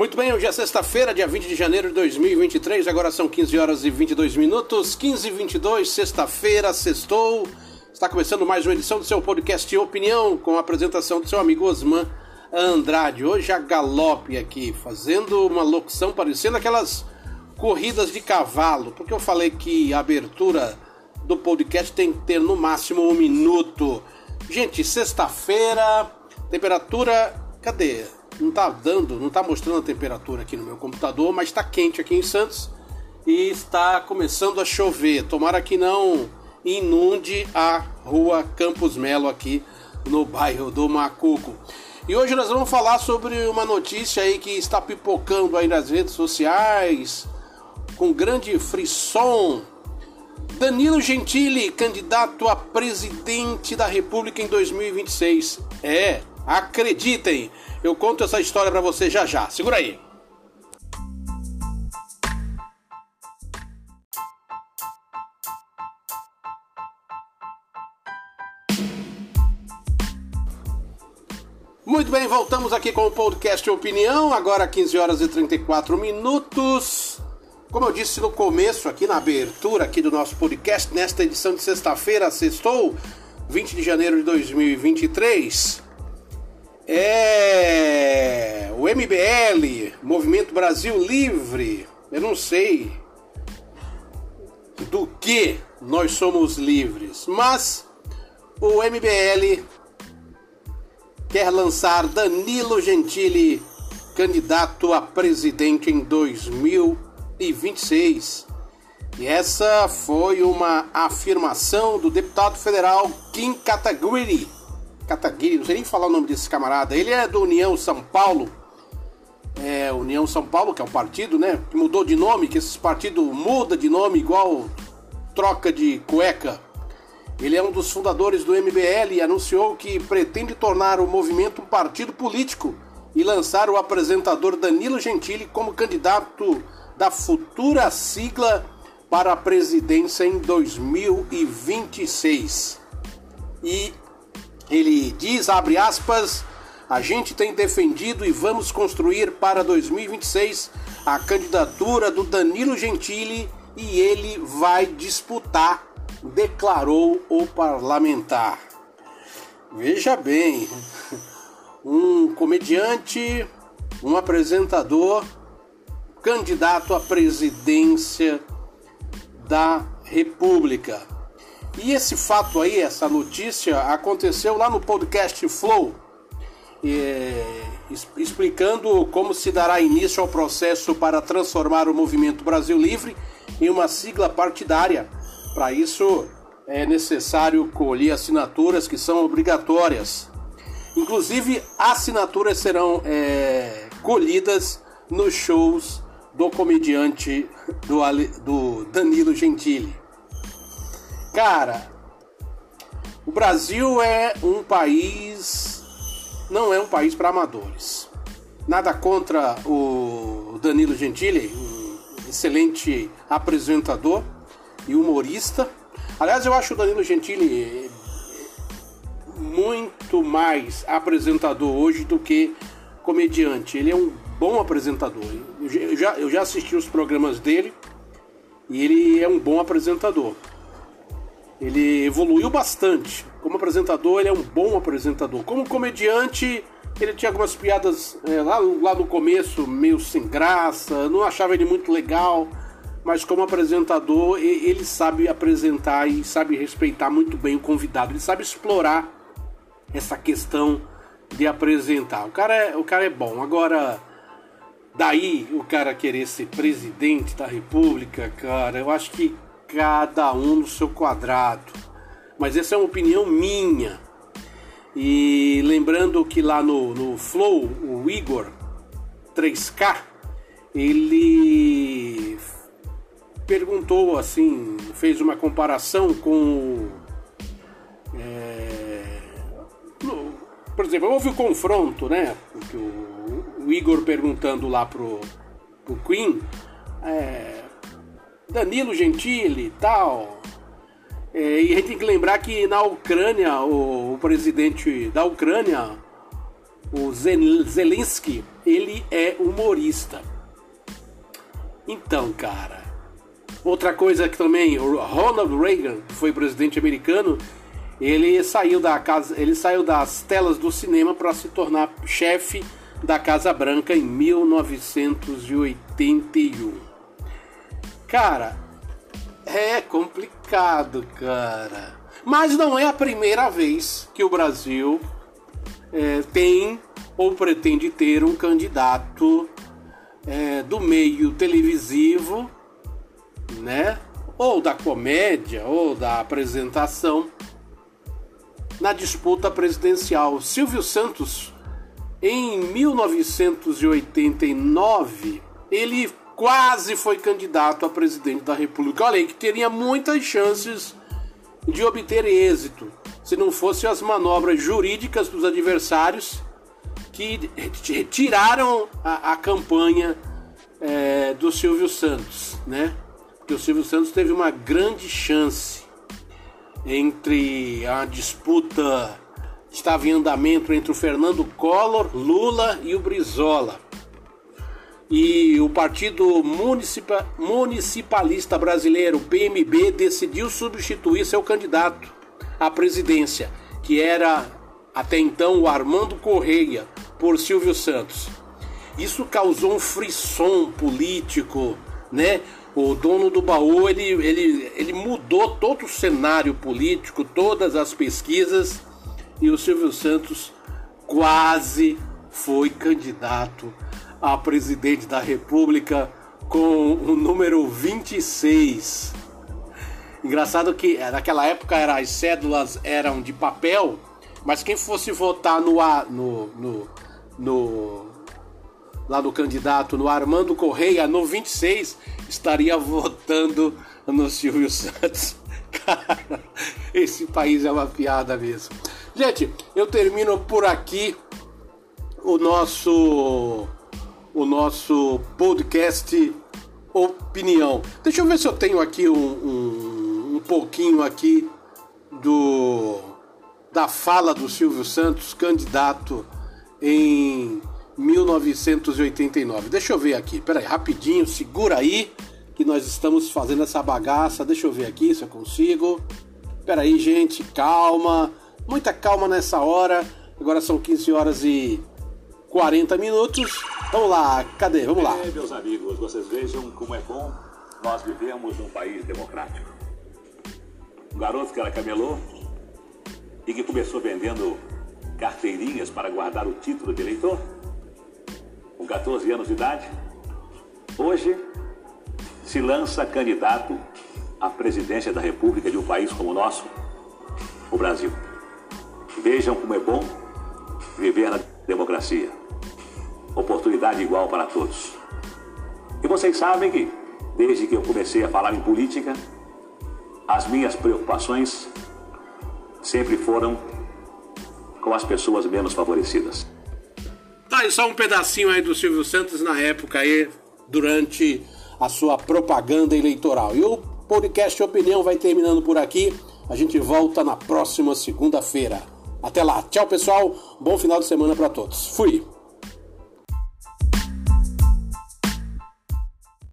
Muito bem, hoje é sexta-feira, dia 20 de janeiro de 2023, agora são 15 horas e 22 minutos, 15 e 22, sexta-feira, sextou. Está começando mais uma edição do seu podcast Opinião, com a apresentação do seu amigo Osman Andrade. Hoje a galope aqui, fazendo uma locução parecendo aquelas corridas de cavalo, porque eu falei que a abertura do podcast tem que ter no máximo um minuto. Gente, sexta-feira, temperatura. Cadê? Não tá dando, não tá mostrando a temperatura aqui no meu computador, mas está quente aqui em Santos e está começando a chover. Tomara que não inunde a rua Campos Melo aqui no bairro do Macuco. E hoje nós vamos falar sobre uma notícia aí que está pipocando aí nas redes sociais, com grande frisson. Danilo Gentili, candidato a presidente da República em 2026. É, acreditem, eu conto essa história para você já já. Segura aí. Muito bem, voltamos aqui com o podcast Opinião, agora 15 horas e 34 minutos. Como eu disse no começo, aqui na abertura aqui do nosso podcast, nesta edição de sexta-feira, sextou, 20 de janeiro de 2023, é o MBL, Movimento Brasil Livre, eu não sei do que nós somos livres, mas o MBL quer lançar Danilo Gentili candidato a presidente em 2026. E essa foi uma afirmação do deputado federal Kim Kataguiri. Kataguiri, não sei nem falar o nome desse camarada. Ele é do União São Paulo. É, União São Paulo, que é o partido, né? Que mudou de nome, que esses partidos mudam de nome igual troca de cueca. Ele é um dos fundadores do MBL e anunciou que pretende tornar o movimento um partido político e lançar o apresentador Danilo Gentili como candidato da futura sigla para a presidência em 2026. E ele diz, abre aspas, a gente tem defendido e vamos construir para 2026 a candidatura do Danilo Gentili e ele vai disputar declarou o parlamentar. Veja bem, um comediante, um apresentador, candidato à presidência da República. E esse fato aí, essa notícia, aconteceu lá no podcast Flow, explicando como se dará início ao processo para transformar o Movimento Brasil Livre em uma sigla partidária para isso é necessário colher assinaturas que são obrigatórias. Inclusive, assinaturas serão é, colhidas nos shows do comediante do, do Danilo Gentili. Cara, o Brasil é um país. Não é um país para amadores. Nada contra o Danilo Gentili, um excelente apresentador e humorista. Aliás, eu acho o Danilo Gentili muito mais apresentador hoje do que comediante. Ele é um bom apresentador. Eu já, eu já assisti os programas dele e ele é um bom apresentador. Ele evoluiu bastante. Como apresentador, ele é um bom apresentador. Como comediante, ele tinha algumas piadas é, lá, lá no começo meio sem graça, não achava ele muito legal mas como apresentador ele sabe apresentar e sabe respeitar muito bem o convidado, ele sabe explorar essa questão de apresentar. O cara é, o cara é bom. Agora, daí o cara querer ser presidente da república, cara, eu acho que cada um no seu quadrado. Mas essa é uma opinião minha. E lembrando que lá no, no Flow, o Igor 3K, ele perguntou assim, fez uma comparação com. É, no, por exemplo, houve o confronto, né? O, o, Igor perguntando lá pro, pro Queen, é, Danilo Gentili e tal. É, e a gente tem que lembrar que na Ucrânia, o, o presidente da Ucrânia, o Zelensky, ele é humorista. Então, cara, outra coisa que também o Ronald Reagan, que foi presidente americano, ele saiu da casa, ele saiu das telas do cinema para se tornar chefe da Casa Branca em 1981. Cara, é complicado, cara. Mas não é a primeira vez que o Brasil é, tem ou pretende ter um candidato é, do meio televisivo, né? Ou da comédia, ou da apresentação, na disputa presidencial. Silvio Santos, em 1989, ele quase foi candidato a presidente da República. Olha aí, que teria muitas chances de obter êxito se não fossem as manobras jurídicas dos adversários que retiraram a, a campanha é, do Silvio Santos, né? Porque o Silvio Santos teve uma grande chance entre a disputa estava em andamento entre o Fernando Collor, Lula e o Brizola. E o Partido Municipa, Municipalista Brasileiro, PMB, decidiu substituir seu candidato à presidência, que era até então o Armando Correia, por Silvio Santos. Isso causou um frisson político, né? O dono do baú ele, ele, ele mudou todo o cenário político, todas as pesquisas, e o Silvio Santos quase foi candidato a presidente da República com o número 26. Engraçado que eh, naquela época era, as cédulas eram de papel, mas quem fosse votar no, no, no, no lá no candidato, no Armando Correia, no 26, estaria votando no Silvio Santos. Cara, esse país é uma piada mesmo. Gente, eu termino por aqui o nosso o nosso podcast opinião. Deixa eu ver se eu tenho aqui um, um um pouquinho aqui do da fala do Silvio Santos, candidato em 1989. Deixa eu ver aqui, peraí, rapidinho, segura aí que nós estamos fazendo essa bagaça. Deixa eu ver aqui se eu consigo. Peraí, gente, calma, muita calma nessa hora. Agora são 15 horas e 40 minutos. Vamos lá, cadê? Vamos lá. É, meus amigos, vocês vejam como é bom nós vivemos num país democrático um garoto que era camelô e que começou vendendo carteirinhas para guardar o título de eleitor, com 14 anos de idade, hoje se lança candidato à presidência da República de um país como o nosso, o Brasil. Vejam como é bom viver na democracia. Oportunidade igual para todos. E vocês sabem que, desde que eu comecei a falar em política, as minhas preocupações sempre foram com as pessoas menos favorecidas. Tá aí só um pedacinho aí do Silvio Santos na época aí, durante a sua propaganda eleitoral. E o podcast Opinião vai terminando por aqui. A gente volta na próxima segunda-feira. Até lá. Tchau, pessoal. Bom final de semana para todos. Fui.